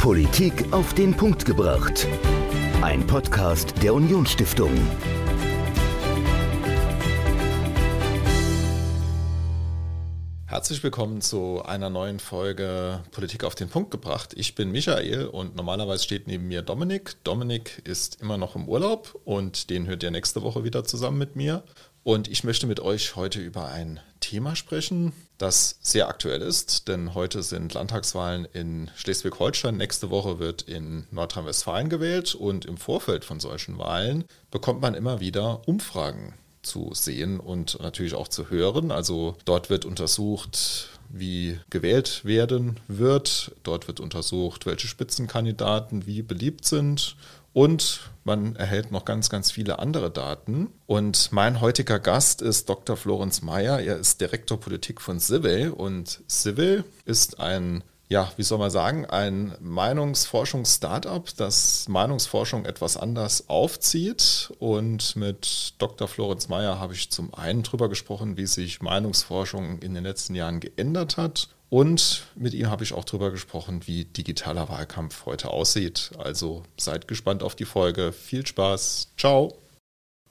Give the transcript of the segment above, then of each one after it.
Politik auf den Punkt gebracht. Ein Podcast der Unionsstiftung. Herzlich willkommen zu einer neuen Folge Politik auf den Punkt gebracht. Ich bin Michael und normalerweise steht neben mir Dominik. Dominik ist immer noch im Urlaub und den hört ihr nächste Woche wieder zusammen mit mir. Und ich möchte mit euch heute über ein Thema sprechen, das sehr aktuell ist, denn heute sind Landtagswahlen in Schleswig-Holstein. Nächste Woche wird in Nordrhein-Westfalen gewählt und im Vorfeld von solchen Wahlen bekommt man immer wieder Umfragen zu sehen und natürlich auch zu hören. Also dort wird untersucht, wie gewählt werden wird. Dort wird untersucht, welche Spitzenkandidaten wie beliebt sind und man erhält noch ganz, ganz viele andere Daten. Und mein heutiger Gast ist Dr. Florenz Meyer. Er ist Direktor Politik von Civil. Und Civil ist ein, ja, wie soll man sagen, ein Meinungsforschungs-Startup, das Meinungsforschung etwas anders aufzieht. Und mit Dr. Florenz Meyer habe ich zum einen darüber gesprochen, wie sich Meinungsforschung in den letzten Jahren geändert hat und mit ihm habe ich auch darüber gesprochen, wie digitaler Wahlkampf heute aussieht. Also seid gespannt auf die Folge. Viel Spaß. Ciao.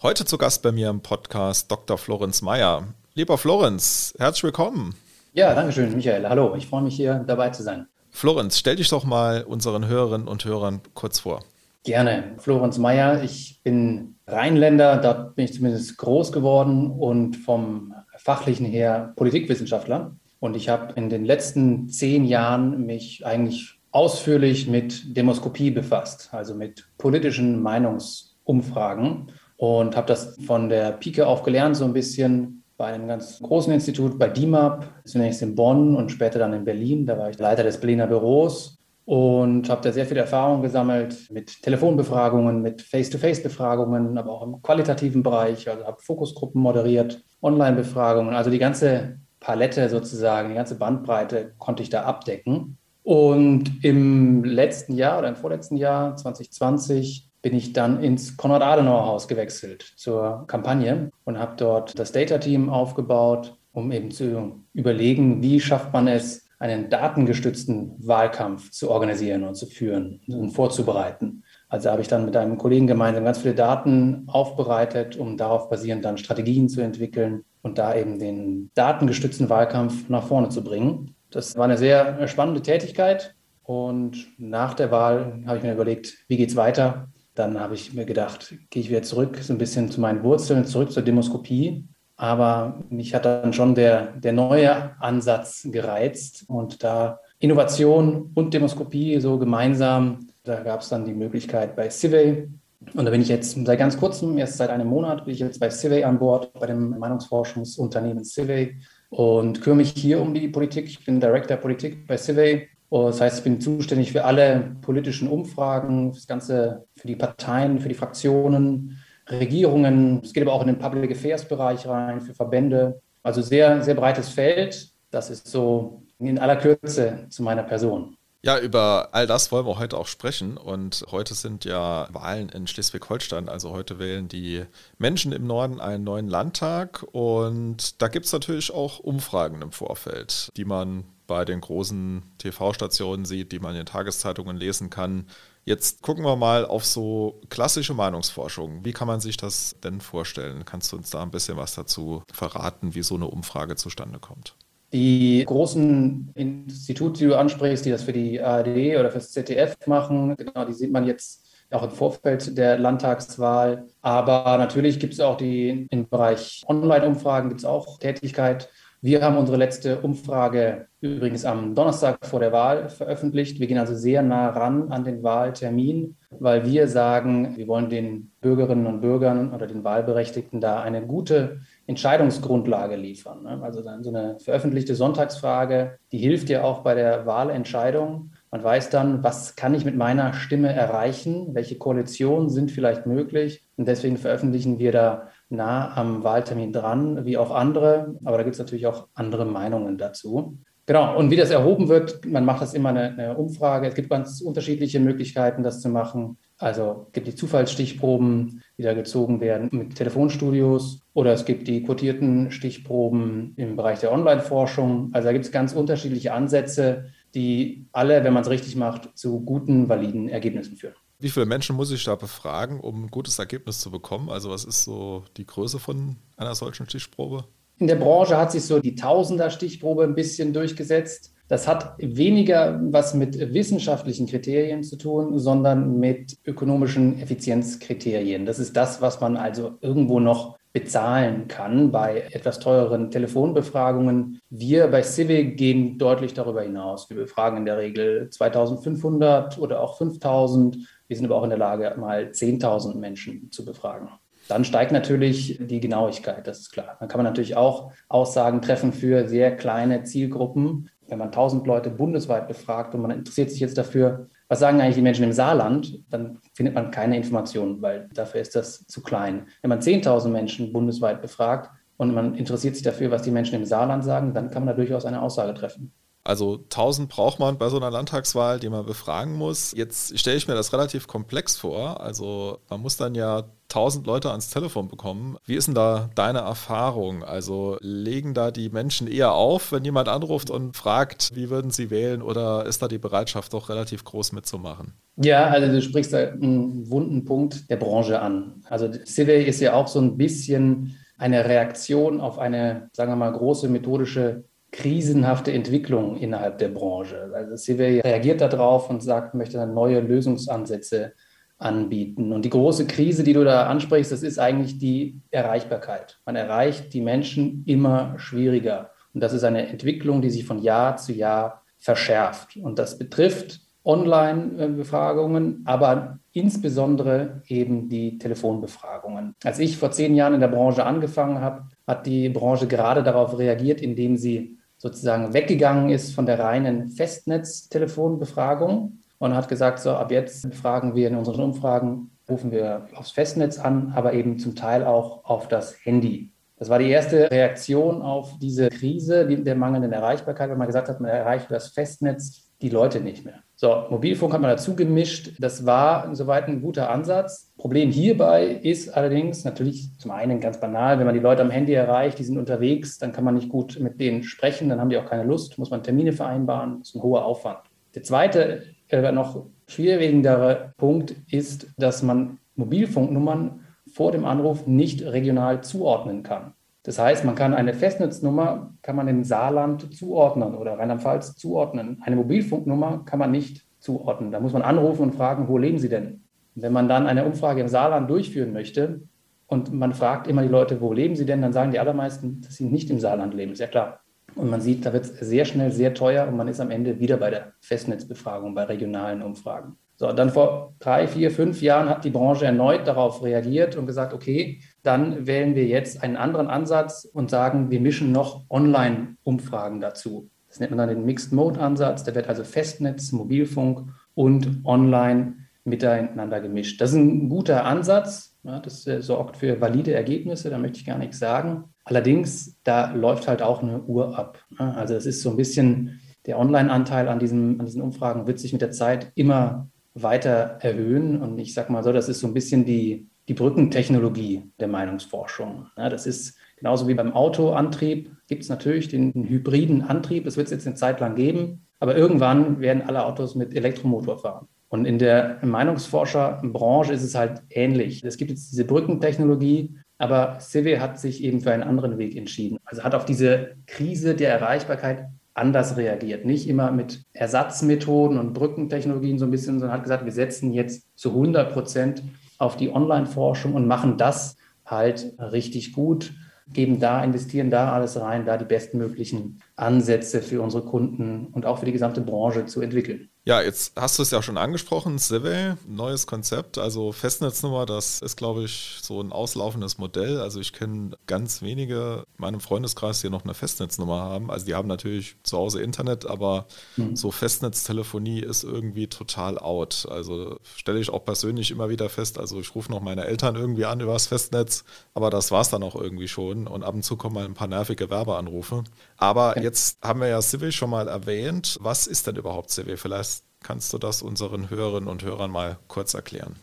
Heute zu Gast bei mir im Podcast Dr. Florenz Meyer. Lieber Florenz, herzlich willkommen. Ja, danke schön, Michael. Hallo, ich freue mich hier dabei zu sein. Florenz, stell dich doch mal unseren Hörerinnen und Hörern kurz vor. Gerne. Florenz Meyer, ich bin Rheinländer, da bin ich zumindest groß geworden und vom fachlichen her Politikwissenschaftler. Und ich habe in den letzten zehn Jahren mich eigentlich ausführlich mit Demoskopie befasst, also mit politischen Meinungsumfragen und habe das von der Pike auf gelernt, so ein bisschen bei einem ganz großen Institut, bei DIMAP, zunächst in Bonn und später dann in Berlin. Da war ich Leiter des Berliner Büros und habe da sehr viel Erfahrung gesammelt mit Telefonbefragungen, mit Face-to-Face-Befragungen, aber auch im qualitativen Bereich. Also habe Fokusgruppen moderiert, Online-Befragungen, also die ganze Palette sozusagen, die ganze Bandbreite konnte ich da abdecken. Und im letzten Jahr oder im vorletzten Jahr, 2020, bin ich dann ins Konrad-Adenauer-Haus gewechselt zur Kampagne und habe dort das Data-Team aufgebaut, um eben zu überlegen, wie schafft man es, einen datengestützten Wahlkampf zu organisieren und zu führen und vorzubereiten. Also habe ich dann mit einem Kollegen gemeinsam ganz viele Daten aufbereitet, um darauf basierend dann Strategien zu entwickeln und da eben den datengestützten Wahlkampf nach vorne zu bringen. Das war eine sehr spannende Tätigkeit. Und nach der Wahl habe ich mir überlegt, wie geht es weiter? Dann habe ich mir gedacht, gehe ich wieder zurück, so ein bisschen zu meinen Wurzeln, zurück zur Demoskopie. Aber mich hat dann schon der, der neue Ansatz gereizt und da Innovation und Demoskopie so gemeinsam, da gab es dann die Möglichkeit bei Civey und da bin ich jetzt seit ganz kurzem, erst seit einem Monat, bin ich jetzt bei Civey an Bord, bei dem Meinungsforschungsunternehmen Civey und kümmere mich hier um die Politik. Ich bin Director Politik bei Civey. Das heißt, ich bin zuständig für alle politischen Umfragen, das Ganze für die Parteien, für die Fraktionen, Regierungen. Es geht aber auch in den Public Affairs Bereich rein, für Verbände. Also sehr, sehr breites Feld. Das ist so in aller Kürze zu meiner Person. Ja, über all das wollen wir heute auch sprechen. Und heute sind ja Wahlen in Schleswig-Holstein. Also heute wählen die Menschen im Norden einen neuen Landtag. Und da gibt es natürlich auch Umfragen im Vorfeld, die man bei den großen TV-Stationen sieht, die man in Tageszeitungen lesen kann. Jetzt gucken wir mal auf so klassische Meinungsforschung. Wie kann man sich das denn vorstellen? Kannst du uns da ein bisschen was dazu verraten, wie so eine Umfrage zustande kommt? Die großen Institute, die du ansprichst, die das für die ARD oder fürs ZDF machen, genau, die sieht man jetzt auch im Vorfeld der Landtagswahl. Aber natürlich gibt es auch die im Bereich Online-Umfragen gibt es auch Tätigkeit. Wir haben unsere letzte Umfrage übrigens am Donnerstag vor der Wahl veröffentlicht. Wir gehen also sehr nah ran an den Wahltermin, weil wir sagen, wir wollen den Bürgerinnen und Bürgern oder den Wahlberechtigten da eine gute Entscheidungsgrundlage liefern. Ne? Also dann so eine veröffentlichte Sonntagsfrage, die hilft ja auch bei der Wahlentscheidung. Man weiß dann, was kann ich mit meiner Stimme erreichen, welche Koalitionen sind vielleicht möglich. Und deswegen veröffentlichen wir da nah am Wahltermin dran, wie auch andere. Aber da gibt es natürlich auch andere Meinungen dazu. Genau, und wie das erhoben wird, man macht das immer eine, eine, Umfrage. Es gibt ganz unterschiedliche Möglichkeiten, das zu machen. Also es gibt die Zufallsstichproben, die da gezogen werden mit Telefonstudios oder es gibt die quotierten Stichproben im Bereich der Online-Forschung. Also da gibt es ganz unterschiedliche Ansätze, die alle, wenn man es richtig macht, zu guten, validen Ergebnissen führen. Wie viele Menschen muss ich da befragen, um ein gutes Ergebnis zu bekommen? Also was ist so die Größe von einer solchen Stichprobe? In der Branche hat sich so die Tausender-Stichprobe ein bisschen durchgesetzt. Das hat weniger was mit wissenschaftlichen Kriterien zu tun, sondern mit ökonomischen Effizienzkriterien. Das ist das, was man also irgendwo noch bezahlen kann bei etwas teureren Telefonbefragungen. Wir bei Civic gehen deutlich darüber hinaus. Wir befragen in der Regel 2500 oder auch 5000. Wir sind aber auch in der Lage, mal 10.000 Menschen zu befragen. Dann steigt natürlich die Genauigkeit, das ist klar. Dann kann man natürlich auch Aussagen treffen für sehr kleine Zielgruppen, wenn man 1000 Leute bundesweit befragt und man interessiert sich jetzt dafür, was sagen eigentlich die Menschen im Saarland, dann findet man keine Informationen, weil dafür ist das zu klein. Wenn man 10.000 Menschen bundesweit befragt und man interessiert sich dafür, was die Menschen im Saarland sagen, dann kann man da durchaus eine Aussage treffen. Also 1000 braucht man bei so einer Landtagswahl, die man befragen muss. Jetzt stelle ich mir das relativ komplex vor. Also man muss dann ja 1000 Leute ans Telefon bekommen. Wie ist denn da deine Erfahrung? Also legen da die Menschen eher auf, wenn jemand anruft und fragt, wie würden sie wählen oder ist da die Bereitschaft doch relativ groß mitzumachen? Ja, also du sprichst da einen wunden Punkt der Branche an. Also Civey ist ja auch so ein bisschen eine Reaktion auf eine, sagen wir mal, große methodische krisenhafte Entwicklung innerhalb der Branche. Also CW reagiert darauf und sagt, möchte dann neue Lösungsansätze anbieten. Und die große Krise, die du da ansprichst, das ist eigentlich die Erreichbarkeit. Man erreicht die Menschen immer schwieriger. Und das ist eine Entwicklung, die sich von Jahr zu Jahr verschärft. Und das betrifft Online-Befragungen, aber insbesondere eben die Telefonbefragungen. Als ich vor zehn Jahren in der Branche angefangen habe, hat die Branche gerade darauf reagiert, indem sie sozusagen weggegangen ist von der reinen Festnetztelefonbefragung und hat gesagt, so ab jetzt befragen wir in unseren Umfragen, rufen wir aufs Festnetz an, aber eben zum Teil auch auf das Handy. Das war die erste Reaktion auf diese Krise der mangelnden Erreichbarkeit, weil man gesagt hat, man erreicht das Festnetz die Leute nicht mehr. So, Mobilfunk hat man dazu gemischt. Das war insoweit ein guter Ansatz. Problem hierbei ist allerdings natürlich zum einen ganz banal, wenn man die Leute am Handy erreicht, die sind unterwegs, dann kann man nicht gut mit denen sprechen, dann haben die auch keine Lust, muss man Termine vereinbaren, ist ein hoher Aufwand. Der zweite, äh, noch schwerwiegendere Punkt ist, dass man Mobilfunknummern vor dem Anruf nicht regional zuordnen kann. Das heißt, man kann eine Festnetznummer, kann man in Saarland zuordnen oder Rheinland-Pfalz zuordnen. Eine Mobilfunknummer kann man nicht zuordnen. Da muss man anrufen und fragen, wo leben Sie denn? wenn man dann eine Umfrage im Saarland durchführen möchte und man fragt immer die Leute, wo leben Sie denn, dann sagen die allermeisten, dass sie nicht im Saarland leben. Ist ja klar. Und man sieht, da wird es sehr schnell sehr teuer und man ist am Ende wieder bei der Festnetzbefragung, bei regionalen Umfragen. So, dann vor drei, vier, fünf Jahren hat die Branche erneut darauf reagiert und gesagt, okay, dann wählen wir jetzt einen anderen Ansatz und sagen, wir mischen noch Online-Umfragen dazu. Das nennt man dann den Mixed-Mode-Ansatz. Der wird also Festnetz, Mobilfunk und Online miteinander gemischt. Das ist ein guter Ansatz. Das äh, sorgt für valide Ergebnisse, da möchte ich gar nichts sagen. Allerdings, da läuft halt auch eine Uhr ab. Also es ist so ein bisschen, der Online-Anteil an, an diesen Umfragen wird sich mit der Zeit immer weiter erhöhen. Und ich sage mal so, das ist so ein bisschen die, die Brückentechnologie der Meinungsforschung. Ja, das ist genauso wie beim Autoantrieb, gibt es natürlich den, den hybriden Antrieb. Das wird es jetzt eine Zeit lang geben. Aber irgendwann werden alle Autos mit Elektromotor fahren. Und in der Meinungsforscherbranche ist es halt ähnlich. Es gibt jetzt diese Brückentechnologie, aber Civi hat sich eben für einen anderen Weg entschieden. Also hat auf diese Krise der Erreichbarkeit anders reagiert. Nicht immer mit Ersatzmethoden und Brückentechnologien so ein bisschen, sondern hat gesagt, wir setzen jetzt zu 100 Prozent auf die Online-Forschung und machen das halt richtig gut, geben da, investieren da alles rein, da die bestmöglichen Ansätze für unsere Kunden und auch für die gesamte Branche zu entwickeln. Ja, jetzt hast du es ja schon angesprochen, Civey, neues Konzept, also Festnetznummer, das ist, glaube ich, so ein auslaufendes Modell. Also ich kenne ganz wenige in meinem Freundeskreis, die noch eine Festnetznummer haben. Also die haben natürlich zu Hause Internet, aber mhm. so Festnetztelefonie ist irgendwie total out. Also stelle ich auch persönlich immer wieder fest, also ich rufe noch meine Eltern irgendwie an über das Festnetz, aber das war es dann auch irgendwie schon. Und ab und zu kommen mal ein paar nervige Werbeanrufe. Aber ja. jetzt haben wir ja Civey schon mal erwähnt. Was ist denn überhaupt Civey? Vielleicht Kannst du das unseren Hörerinnen und Hörern mal kurz erklären?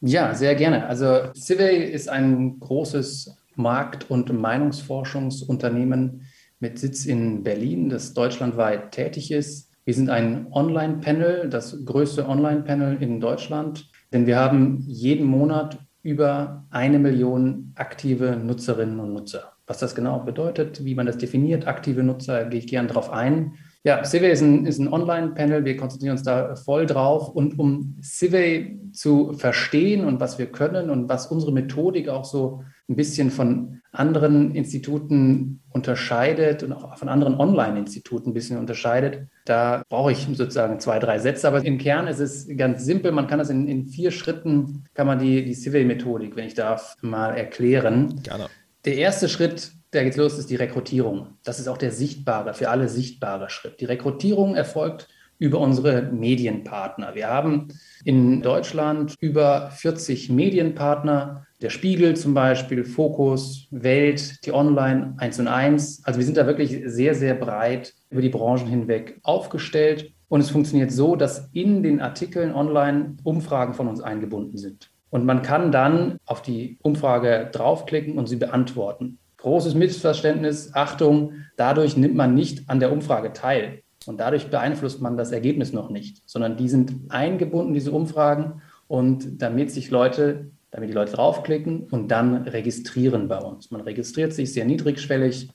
Ja, sehr gerne. Also Civey ist ein großes Markt- und Meinungsforschungsunternehmen mit Sitz in Berlin, das deutschlandweit tätig ist. Wir sind ein Online-Panel, das größte Online-Panel in Deutschland, denn wir haben jeden Monat über eine Million aktive Nutzerinnen und Nutzer. Was das genau bedeutet, wie man das definiert, aktive Nutzer, gehe ich gerne darauf ein. Ja, Civey ist ein, ein Online-Panel. Wir konzentrieren uns da voll drauf. Und um Civey zu verstehen und was wir können und was unsere Methodik auch so ein bisschen von anderen Instituten unterscheidet und auch von anderen Online-Instituten ein bisschen unterscheidet, da brauche ich sozusagen zwei, drei Sätze. Aber im Kern ist es ganz simpel. Man kann das in, in vier Schritten, kann man die, die Civey-Methodik, wenn ich darf, mal erklären. Gerne. Der erste Schritt da geht's los, ist die Rekrutierung. Das ist auch der sichtbare, für alle sichtbare Schritt. Die Rekrutierung erfolgt über unsere Medienpartner. Wir haben in Deutschland über 40 Medienpartner, der Spiegel zum Beispiel, Fokus, Welt, die Online 1 und 1. Also wir sind da wirklich sehr, sehr breit über die Branchen hinweg aufgestellt. Und es funktioniert so, dass in den Artikeln online Umfragen von uns eingebunden sind. Und man kann dann auf die Umfrage draufklicken und sie beantworten großes Missverständnis, Achtung, dadurch nimmt man nicht an der Umfrage teil. Und dadurch beeinflusst man das Ergebnis noch nicht, sondern die sind eingebunden, diese Umfragen. Und damit sich Leute, damit die Leute draufklicken und dann registrieren bei uns. Man registriert sich sehr niedrigschwellig.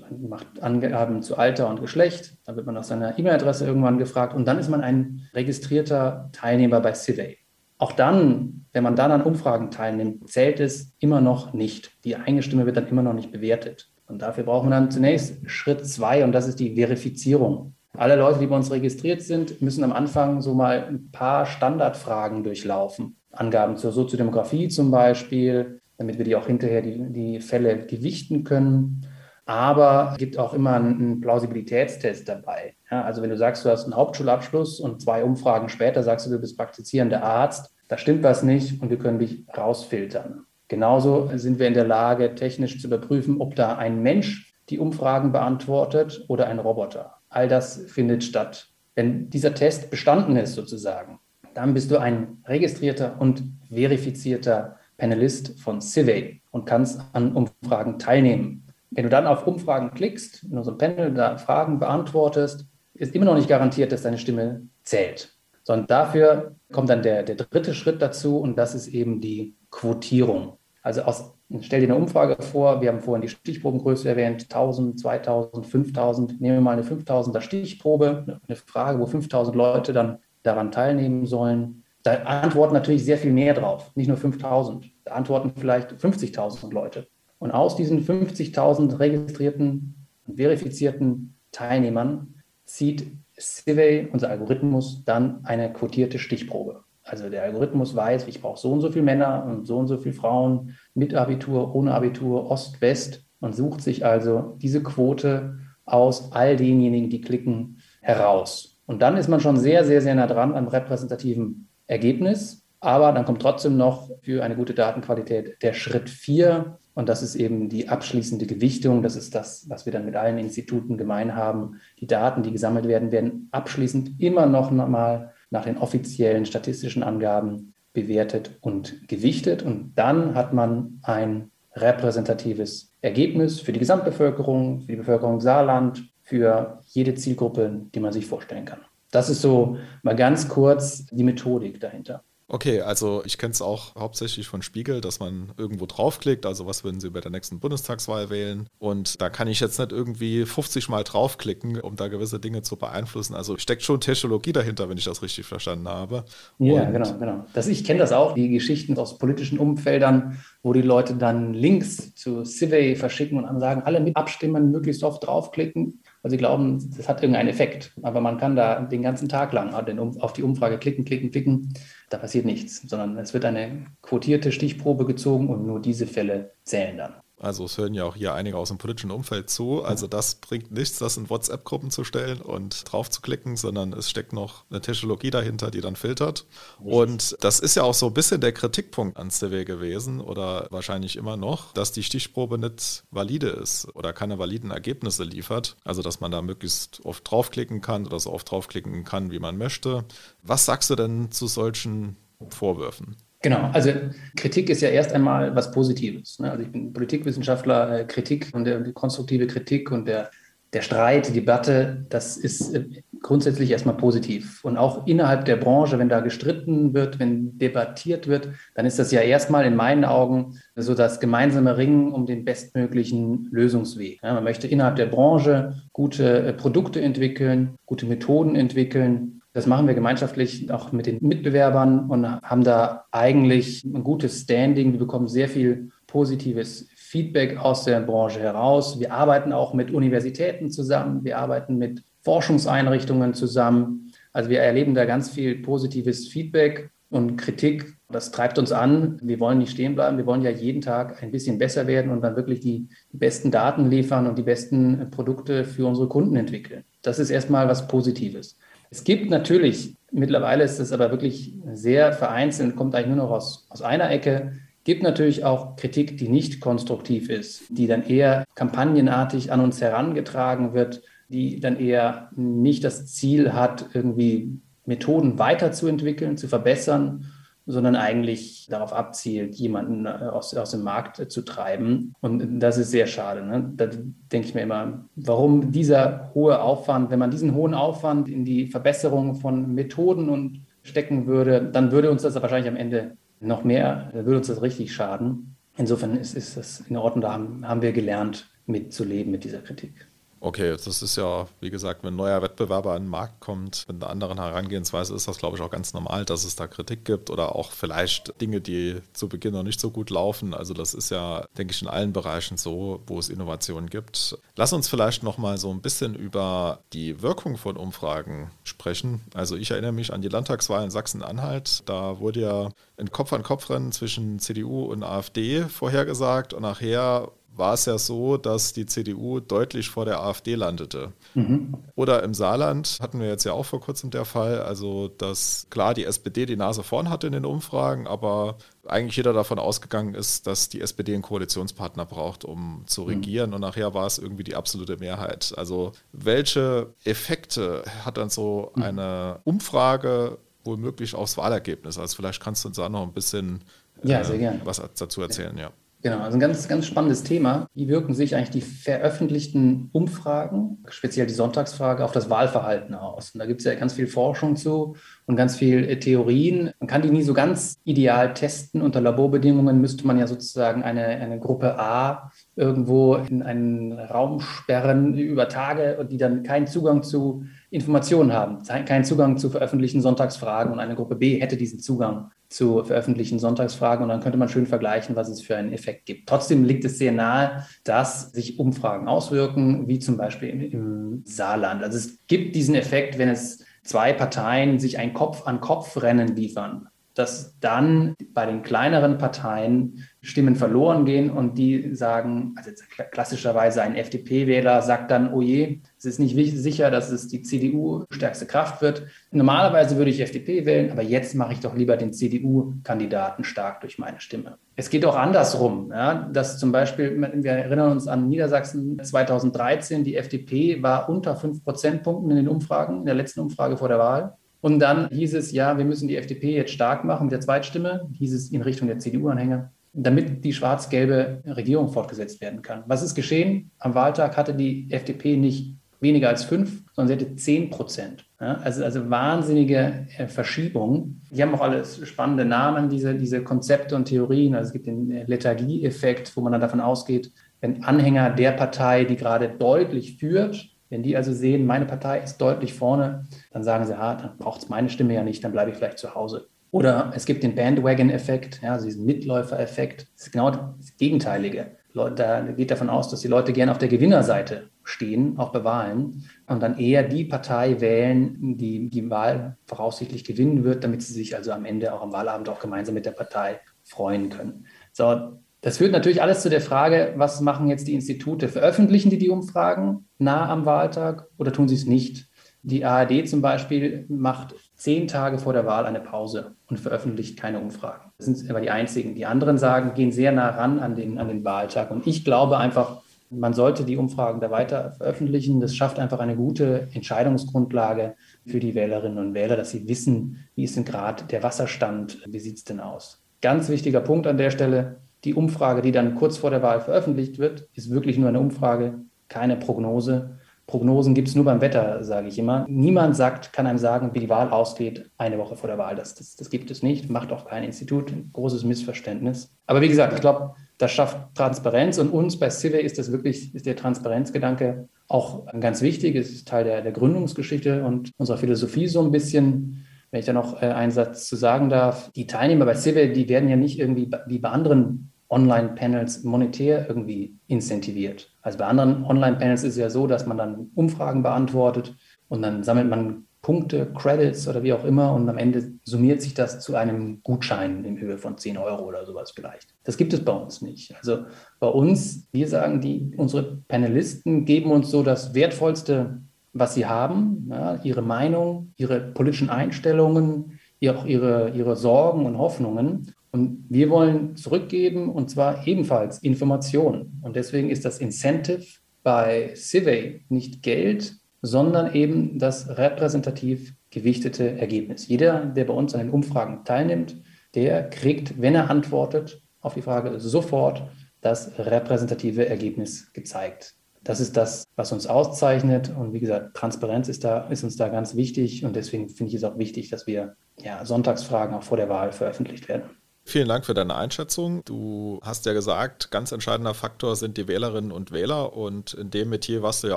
Man macht Angaben zu Alter und Geschlecht. Dann wird man nach seiner E-Mail-Adresse irgendwann gefragt. Und dann ist man ein registrierter Teilnehmer bei Civey. Auch dann, wenn man dann an Umfragen teilnimmt, zählt es immer noch nicht. Die eigene Stimme wird dann immer noch nicht bewertet. Und dafür brauchen wir dann zunächst Schritt zwei und das ist die Verifizierung. Alle Leute, die bei uns registriert sind, müssen am Anfang so mal ein paar Standardfragen durchlaufen. Angaben zur Soziodemografie zum Beispiel, damit wir die auch hinterher die, die Fälle gewichten können. Aber es gibt auch immer einen Plausibilitätstest dabei. Ja, also wenn du sagst, du hast einen Hauptschulabschluss und zwei Umfragen später sagst du, du bist praktizierender Arzt, da stimmt was nicht und wir können dich rausfiltern. Genauso sind wir in der Lage, technisch zu überprüfen, ob da ein Mensch die Umfragen beantwortet oder ein Roboter. All das findet statt. Wenn dieser Test bestanden ist sozusagen, dann bist du ein registrierter und verifizierter Panelist von Civey und kannst an Umfragen teilnehmen. Wenn du dann auf Umfragen klickst, in unserem Panel da Fragen beantwortest, ist immer noch nicht garantiert, dass deine Stimme zählt. Sondern dafür kommt dann der, der dritte Schritt dazu und das ist eben die Quotierung. Also aus, stell dir eine Umfrage vor, wir haben vorhin die Stichprobengröße erwähnt, 1000, 2000, 5000, nehmen wir mal eine 5000er Stichprobe, eine Frage, wo 5000 Leute dann daran teilnehmen sollen. Da antworten natürlich sehr viel mehr drauf, nicht nur 5000, da antworten vielleicht 50.000 Leute. Und aus diesen 50.000 registrierten und verifizierten Teilnehmern zieht Civey, unser Algorithmus, dann eine quotierte Stichprobe. Also der Algorithmus weiß, ich brauche so und so viele Männer und so und so viele Frauen mit Abitur, ohne Abitur, Ost, West und sucht sich also diese Quote aus all denjenigen, die klicken, heraus. Und dann ist man schon sehr, sehr, sehr nah dran am repräsentativen Ergebnis. Aber dann kommt trotzdem noch für eine gute Datenqualität der Schritt 4. Und das ist eben die abschließende Gewichtung. Das ist das, was wir dann mit allen Instituten gemein haben. Die Daten, die gesammelt werden, werden abschließend immer noch mal nach den offiziellen statistischen Angaben bewertet und gewichtet. Und dann hat man ein repräsentatives Ergebnis für die Gesamtbevölkerung, für die Bevölkerung Saarland, für jede Zielgruppe, die man sich vorstellen kann. Das ist so mal ganz kurz die Methodik dahinter. Okay, also ich kenne es auch hauptsächlich von Spiegel, dass man irgendwo draufklickt, also was würden Sie bei der nächsten Bundestagswahl wählen? Und da kann ich jetzt nicht irgendwie 50 Mal draufklicken, um da gewisse Dinge zu beeinflussen. Also steckt schon Technologie dahinter, wenn ich das richtig verstanden habe. Ja, Und genau, genau. Das, ich kenne das auch, die Geschichten aus politischen Umfeldern, wo die Leute dann Links zu Civey verschicken und dann sagen, alle mit abstimmen, möglichst oft draufklicken weil sie glauben, das hat irgendeinen Effekt. Aber man kann da den ganzen Tag lang auf die Umfrage klicken, klicken, klicken. Da passiert nichts, sondern es wird eine quotierte Stichprobe gezogen und nur diese Fälle zählen dann. Also es hören ja auch hier einige aus dem politischen Umfeld zu. Also das bringt nichts, das in WhatsApp-Gruppen zu stellen und drauf zu klicken, sondern es steckt noch eine Technologie dahinter, die dann filtert. Und das ist ja auch so ein bisschen der Kritikpunkt an CW gewesen oder wahrscheinlich immer noch, dass die Stichprobe nicht valide ist oder keine validen Ergebnisse liefert. Also dass man da möglichst oft draufklicken kann oder so oft draufklicken kann, wie man möchte. Was sagst du denn zu solchen Vorwürfen? Genau, also Kritik ist ja erst einmal was Positives. Ne? Also ich bin Politikwissenschaftler, äh, Kritik und der, die konstruktive Kritik und der der Streit, die Debatte, das ist äh, grundsätzlich erstmal positiv. Und auch innerhalb der Branche, wenn da gestritten wird, wenn debattiert wird, dann ist das ja erstmal in meinen Augen so das gemeinsame Ringen um den bestmöglichen Lösungsweg. Ja, man möchte innerhalb der Branche gute äh, Produkte entwickeln, gute Methoden entwickeln. Das machen wir gemeinschaftlich auch mit den Mitbewerbern und haben da eigentlich ein gutes Standing. Wir bekommen sehr viel positives Feedback aus der Branche heraus. Wir arbeiten auch mit Universitäten zusammen, wir arbeiten mit Forschungseinrichtungen zusammen. Also wir erleben da ganz viel positives Feedback und Kritik. Das treibt uns an. Wir wollen nicht stehen bleiben. Wir wollen ja jeden Tag ein bisschen besser werden und dann wirklich die, besten Daten liefern und die besten Produkte für unsere Kunden entwickeln. Das ist erstmal was Positives. Es gibt natürlich, mittlerweile ist es aber wirklich sehr vereinzelt, kommt eigentlich nur noch aus, aus einer Ecke, gibt natürlich auch Kritik, die nicht konstruktiv ist, die dann eher kampagnenartig an uns herangetragen wird, die dann eher nicht das Ziel hat, irgendwie Methoden weiterzuentwickeln, zu verbessern, sondern eigentlich darauf abzielt, jemanden äh, aus, aus dem Markt zu treiben. Und das ist sehr schade. Ne? Da denke ich mir immer, warum dieser hohe Aufwand, wenn man diesen hohen Aufwand in die Verbesserung von Methoden und stecken würde, dann würde uns das wahrscheinlich am Ende noch mehr, würde uns das richtig schaden. Insofern ist, ist das in Ordnung, da haben, haben wir gelernt, mitzuleben mit dieser Kritik. Okay, das ist ja, wie gesagt, wenn ein neuer Wettbewerber an den Markt kommt, mit einer anderen Herangehensweise ist das, glaube ich, auch ganz normal, dass es da Kritik gibt oder auch vielleicht Dinge, die zu Beginn noch nicht so gut laufen. Also das ist ja, denke ich, in allen Bereichen so, wo es Innovationen gibt. Lass uns vielleicht noch mal so ein bisschen über die Wirkung von Umfragen sprechen. Also ich erinnere mich an die Landtagswahl in Sachsen-Anhalt. Da wurde ja ein Kopf-an-Kopf-Rennen zwischen CDU und AfD vorhergesagt und nachher war es ja so, dass die CDU deutlich vor der AfD landete. Mhm. Oder im Saarland hatten wir jetzt ja auch vor kurzem der Fall, also dass klar die SPD die Nase vorn hatte in den Umfragen, aber eigentlich jeder davon ausgegangen ist, dass die SPD einen Koalitionspartner braucht, um zu mhm. regieren. Und nachher war es irgendwie die absolute Mehrheit. Also welche Effekte hat dann so mhm. eine Umfrage womöglich aufs Wahlergebnis? Also vielleicht kannst du uns da noch ein bisschen ja, äh, was dazu erzählen, ja. Genau, also ein ganz, ganz spannendes Thema. Wie wirken sich eigentlich die veröffentlichten Umfragen, speziell die Sonntagsfrage, auf das Wahlverhalten aus? Und da gibt es ja ganz viel Forschung zu und ganz viel äh, Theorien. Man kann die nie so ganz ideal testen. Unter Laborbedingungen müsste man ja sozusagen eine, eine Gruppe A irgendwo in einen Raum sperren über Tage und die dann keinen Zugang zu Informationen haben, keinen Zugang zu veröffentlichten Sonntagsfragen und eine Gruppe B hätte diesen Zugang zu veröffentlichten Sonntagsfragen und dann könnte man schön vergleichen, was es für einen Effekt gibt. Trotzdem liegt es sehr nahe, dass sich Umfragen auswirken, wie zum Beispiel im, im Saarland. Also es gibt diesen Effekt, wenn es zwei Parteien sich ein Kopf-an-Kopf-Rennen liefern, dass dann bei den kleineren Parteien Stimmen verloren gehen und die sagen, also klassischerweise ein FDP-Wähler sagt dann, oh je, es ist nicht sicher, dass es die CDU stärkste Kraft wird. Normalerweise würde ich FDP wählen, aber jetzt mache ich doch lieber den CDU-Kandidaten stark durch meine Stimme. Es geht auch andersrum, ja, dass zum Beispiel, wir erinnern uns an Niedersachsen 2013, die FDP war unter fünf Prozentpunkten in den Umfragen, in der letzten Umfrage vor der Wahl. Und dann hieß es, ja, wir müssen die FDP jetzt stark machen mit der Zweitstimme, hieß es in Richtung der CDU-Anhänger, damit die schwarz-gelbe Regierung fortgesetzt werden kann. Was ist geschehen? Am Wahltag hatte die FDP nicht weniger als fünf, sondern sie hatte zehn Prozent. Ja, also, also wahnsinnige äh, Verschiebungen. Die haben auch alles spannende Namen, diese, diese Konzepte und Theorien. Also es gibt den Lethargie-Effekt, wo man dann davon ausgeht, wenn Anhänger der Partei, die gerade deutlich führt, wenn die also sehen, meine Partei ist deutlich vorne, dann sagen sie, ah, dann braucht es meine Stimme ja nicht, dann bleibe ich vielleicht zu Hause. Oder es gibt den Bandwagon-Effekt, ja, also diesen Mitläufer-Effekt. Das ist genau das Gegenteilige. Da geht davon aus, dass die Leute gerne auf der Gewinnerseite stehen, auch bei Wahlen, und dann eher die Partei wählen, die die Wahl voraussichtlich gewinnen wird, damit sie sich also am Ende auch am Wahlabend auch gemeinsam mit der Partei freuen können. So, das führt natürlich alles zu der Frage, was machen jetzt die Institute? Veröffentlichen die die Umfragen nah am Wahltag oder tun sie es nicht? Die ARD zum Beispiel macht zehn Tage vor der Wahl eine Pause und veröffentlicht keine Umfragen. Das sind aber die einzigen. Die anderen sagen, gehen sehr nah ran an den, an den Wahltag. Und ich glaube einfach, man sollte die Umfragen da weiter veröffentlichen. Das schafft einfach eine gute Entscheidungsgrundlage für die Wählerinnen und Wähler, dass sie wissen, wie ist denn gerade der Wasserstand, wie sieht es denn aus. Ganz wichtiger Punkt an der Stelle, die Umfrage, die dann kurz vor der Wahl veröffentlicht wird, ist wirklich nur eine Umfrage, keine Prognose. Prognosen gibt es nur beim Wetter, sage ich immer. Niemand sagt, kann einem sagen, wie die Wahl ausgeht, eine Woche vor der Wahl. Das, das, das gibt es nicht, macht auch kein Institut. Ein großes Missverständnis. Aber wie gesagt, ich glaube, das schafft Transparenz und uns bei Cive ist das wirklich, ist der Transparenzgedanke auch ganz wichtig. Es ist Teil der, der Gründungsgeschichte und unserer Philosophie so ein bisschen. Wenn ich da noch äh, einen Satz zu sagen darf, die Teilnehmer bei Cive, die werden ja nicht irgendwie wie bei anderen Online-Panels monetär irgendwie incentiviert. Also bei anderen Online-Panels ist es ja so, dass man dann Umfragen beantwortet und dann sammelt man Punkte, Credits oder wie auch immer und am Ende summiert sich das zu einem Gutschein in Höhe von 10 Euro oder sowas vielleicht. Das gibt es bei uns nicht. Also bei uns, wir sagen, die, unsere Panelisten geben uns so das Wertvollste, was sie haben, ja, ihre Meinung, ihre politischen Einstellungen, auch ihre, ihre Sorgen und Hoffnungen. Und wir wollen zurückgeben und zwar ebenfalls Informationen. Und deswegen ist das Incentive bei Civey nicht Geld, sondern eben das repräsentativ gewichtete Ergebnis. Jeder, der bei uns an den Umfragen teilnimmt, der kriegt, wenn er antwortet auf die Frage, sofort das repräsentative Ergebnis gezeigt. Das ist das, was uns auszeichnet. Und wie gesagt, Transparenz ist, da, ist uns da ganz wichtig. Und deswegen finde ich es auch wichtig, dass wir ja, Sonntagsfragen auch vor der Wahl veröffentlicht werden. Vielen Dank für deine Einschätzung. Du hast ja gesagt, ganz entscheidender Faktor sind die Wählerinnen und Wähler und in dem Metier warst du ja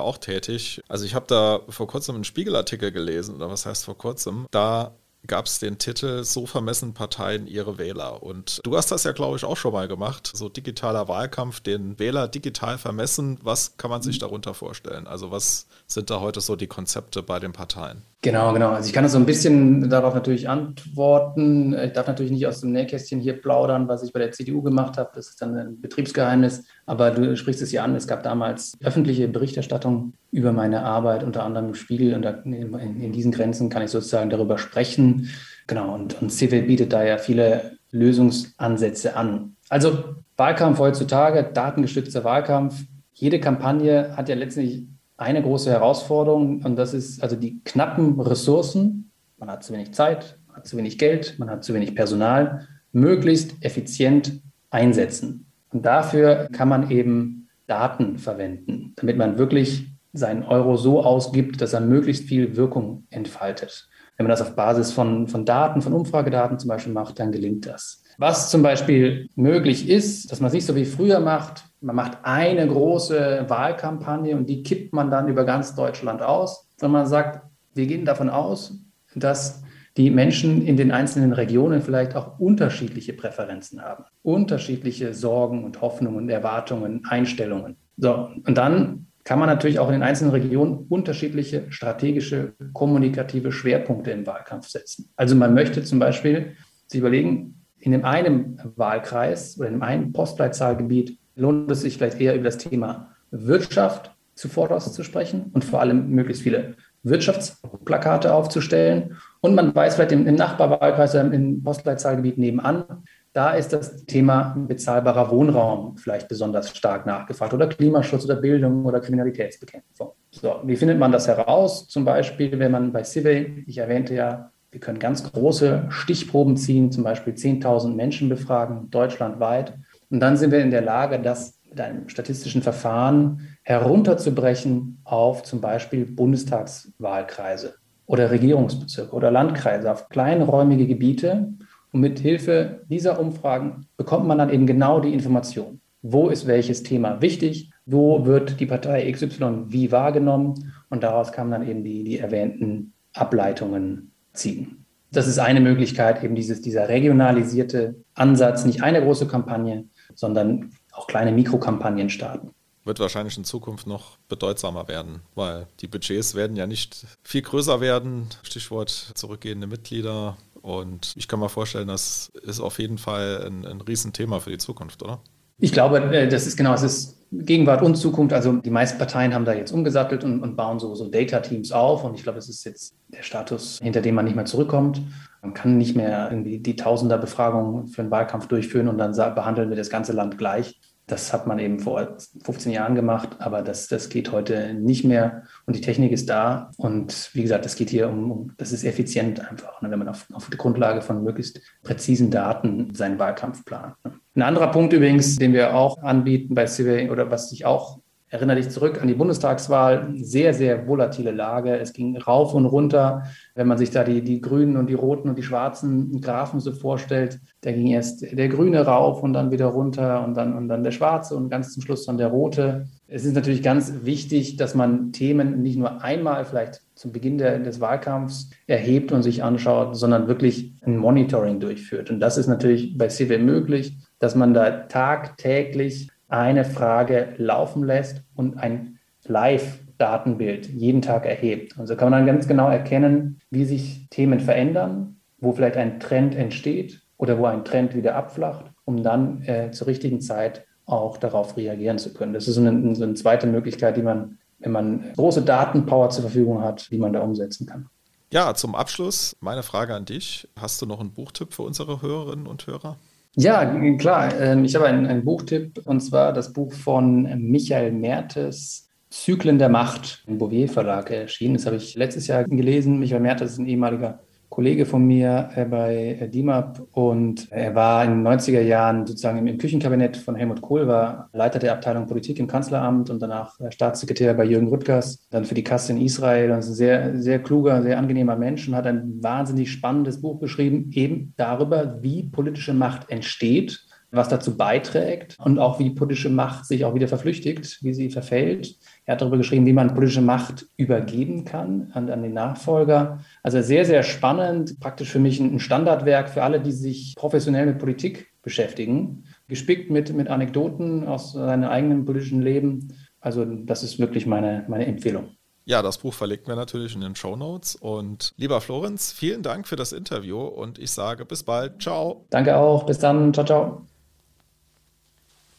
auch tätig. Also ich habe da vor kurzem einen Spiegelartikel gelesen, oder was heißt vor kurzem? Da gab es den Titel So vermessen Parteien ihre Wähler. Und du hast das ja, glaube ich, auch schon mal gemacht. So digitaler Wahlkampf, den Wähler digital vermessen. Was kann man sich mhm. darunter vorstellen? Also was sind da heute so die Konzepte bei den Parteien? Genau, genau. Also ich kann das so ein bisschen darauf natürlich antworten. Ich darf natürlich nicht aus dem Nähkästchen hier plaudern, was ich bei der CDU gemacht habe. Das ist dann ein Betriebsgeheimnis. Aber du sprichst es ja an. Es gab damals öffentliche Berichterstattung über meine Arbeit, unter anderem im Spiegel. Und in, diesen Grenzen kann ich sozusagen darüber sprechen. Genau. Und, und Civil bietet da ja viele Lösungsansätze an. Also Wahlkampf heutzutage, datengestützter Wahlkampf. Jede Kampagne hat ja letztlich eine große Herausforderung und das ist also die knappen Ressourcen. Man hat zu wenig Zeit, man hat zu wenig Geld, man hat zu wenig Personal, möglichst effizient einsetzen. Und dafür kann man eben Daten verwenden, damit man wirklich seinen Euro so ausgibt, dass er möglichst viel Wirkung entfaltet. Wenn man das auf Basis von, von Daten, von Umfragedaten zum Beispiel macht, dann gelingt das. Was zum Beispiel möglich ist, dass man es nicht so wie früher macht, man macht eine große Wahlkampagne und die kippt man dann über ganz Deutschland aus, sondern man sagt, wir gehen davon aus, dass die Menschen in den einzelnen Regionen vielleicht auch unterschiedliche Präferenzen haben, unterschiedliche Sorgen und Hoffnungen, Erwartungen, Einstellungen. So, und dann kann man natürlich auch in den einzelnen Regionen unterschiedliche strategische, kommunikative Schwerpunkte im Wahlkampf setzen. Also man möchte zum Beispiel sich überlegen, in dem einen Wahlkreis oder in dem einen Postleitzahlgebiet lohnt es sich vielleicht eher über das Thema Wirtschaft zuvorderst zu sprechen und vor allem möglichst viele Wirtschaftsplakate aufzustellen. Und man weiß vielleicht im, im Nachbarwahlkreis oder im Postleitzahlgebiet nebenan, da ist das Thema bezahlbarer Wohnraum vielleicht besonders stark nachgefragt oder Klimaschutz oder Bildung oder Kriminalitätsbekämpfung. So, wie findet man das heraus? Zum Beispiel, wenn man bei Civil, ich erwähnte ja, wir können ganz große Stichproben ziehen, zum Beispiel 10.000 Menschen befragen, deutschlandweit und dann sind wir in der Lage, das mit einem statistischen Verfahren herunterzubrechen auf zum Beispiel Bundestagswahlkreise oder Regierungsbezirke oder Landkreise, auf kleinräumige Gebiete. Und mit Hilfe dieser Umfragen bekommt man dann eben genau die Information. Wo ist welches Thema wichtig? Wo wird die Partei XY wie wahrgenommen? Und daraus kann man dann eben die, die erwähnten Ableitungen ziehen. Das ist eine Möglichkeit, eben dieses, dieser regionalisierte Ansatz, nicht eine große Kampagne, sondern auch kleine Mikrokampagnen starten. Wird wahrscheinlich in Zukunft noch bedeutsamer werden, weil die Budgets werden ja nicht viel größer werden. Stichwort zurückgehende Mitglieder. Und ich kann mir vorstellen, das ist auf jeden Fall ein, ein Riesenthema für die Zukunft, oder? Ich glaube, äh, das ist genau, es ist Gegenwart und Zukunft. Also die meisten Parteien haben da jetzt umgesattelt und, und bauen so, so Data-Teams auf. Und ich glaube, es ist jetzt der Status, hinter dem man nicht mehr zurückkommt. Man kann nicht mehr irgendwie die Tausender-Befragung für einen Wahlkampf durchführen und dann behandeln wir das ganze Land gleich. Das hat man eben vor 15 Jahren gemacht, aber das, das geht heute nicht mehr. Und die Technik ist da. Und wie gesagt, das geht hier um, um das ist effizient einfach, ne, wenn man auf, auf der Grundlage von möglichst präzisen Daten seinen Wahlkampf plant. Ne. Ein anderer Punkt übrigens, den wir auch anbieten bei Civil oder was sich auch erinnere dich zurück an die Bundestagswahl, sehr, sehr volatile Lage. Es ging rauf und runter. Wenn man sich da die, die grünen und die roten und die schwarzen Graphen so vorstellt, da ging erst der grüne rauf und dann wieder runter und dann, und dann der schwarze und ganz zum Schluss dann der rote. Es ist natürlich ganz wichtig, dass man Themen nicht nur einmal vielleicht zum Beginn der, des Wahlkampfs erhebt und sich anschaut, sondern wirklich ein Monitoring durchführt. Und das ist natürlich bei CW möglich, dass man da tagtäglich eine Frage laufen lässt und ein Live-Datenbild jeden Tag erhebt. Und so kann man dann ganz genau erkennen, wie sich Themen verändern, wo vielleicht ein Trend entsteht oder wo ein Trend wieder abflacht, um dann äh, zur richtigen Zeit auch darauf reagieren zu können. Das ist eine, so eine zweite Möglichkeit, die man, wenn man große Datenpower zur Verfügung hat, die man da umsetzen kann. Ja, zum Abschluss meine Frage an dich. Hast du noch einen Buchtipp für unsere Hörerinnen und Hörer? Ja, klar. Ähm, ich habe einen, einen Buchtipp und zwar das Buch von Michael Mertes, Zyklen der Macht, im Bouvier Verlag erschienen. Das habe ich letztes Jahr gelesen. Michael Mertes ist ein ehemaliger Kollege von mir äh, bei äh, DIMAP. Und er war in den 90er Jahren sozusagen im Küchenkabinett von Helmut Kohl, war Leiter der Abteilung Politik im Kanzleramt und danach äh, Staatssekretär bei Jürgen Rüttgers, dann für die Kasse in Israel. Und ist ein sehr, sehr kluger, sehr angenehmer Mensch und hat ein wahnsinnig spannendes Buch geschrieben, eben darüber, wie politische Macht entsteht was dazu beiträgt und auch wie politische Macht sich auch wieder verflüchtigt, wie sie verfällt. Er hat darüber geschrieben, wie man politische Macht übergeben kann an, an den Nachfolger. Also sehr, sehr spannend, praktisch für mich ein Standardwerk für alle, die sich professionell mit Politik beschäftigen, gespickt mit, mit Anekdoten aus seinem eigenen politischen Leben. Also das ist wirklich meine, meine Empfehlung. Ja, das Buch verlinken wir natürlich in den Show Notes. Und lieber Florenz, vielen Dank für das Interview und ich sage bis bald. Ciao. Danke auch. Bis dann. Ciao, ciao.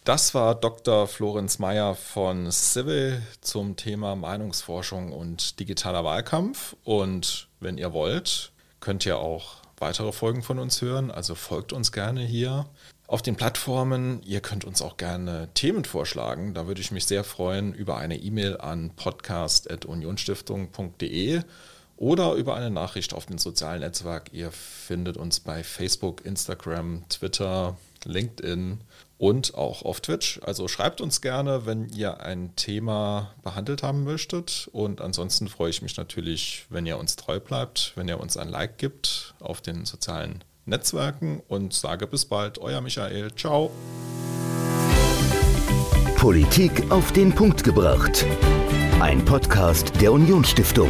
Das war Dr. Florenz Mayer von Civil zum Thema Meinungsforschung und digitaler Wahlkampf. Und wenn ihr wollt, könnt ihr auch weitere Folgen von uns hören. Also folgt uns gerne hier auf den Plattformen. Ihr könnt uns auch gerne Themen vorschlagen. Da würde ich mich sehr freuen über eine E-Mail an podcast.unionstiftung.de oder über eine Nachricht auf dem sozialen Netzwerk. Ihr findet uns bei Facebook, Instagram, Twitter, LinkedIn und auch auf Twitch. Also schreibt uns gerne, wenn ihr ein Thema behandelt haben möchtet. Und ansonsten freue ich mich natürlich, wenn ihr uns treu bleibt, wenn ihr uns ein Like gibt auf den sozialen Netzwerken und sage bis bald, euer Michael. Ciao. Politik auf den Punkt gebracht. Ein Podcast der Unionsstiftung.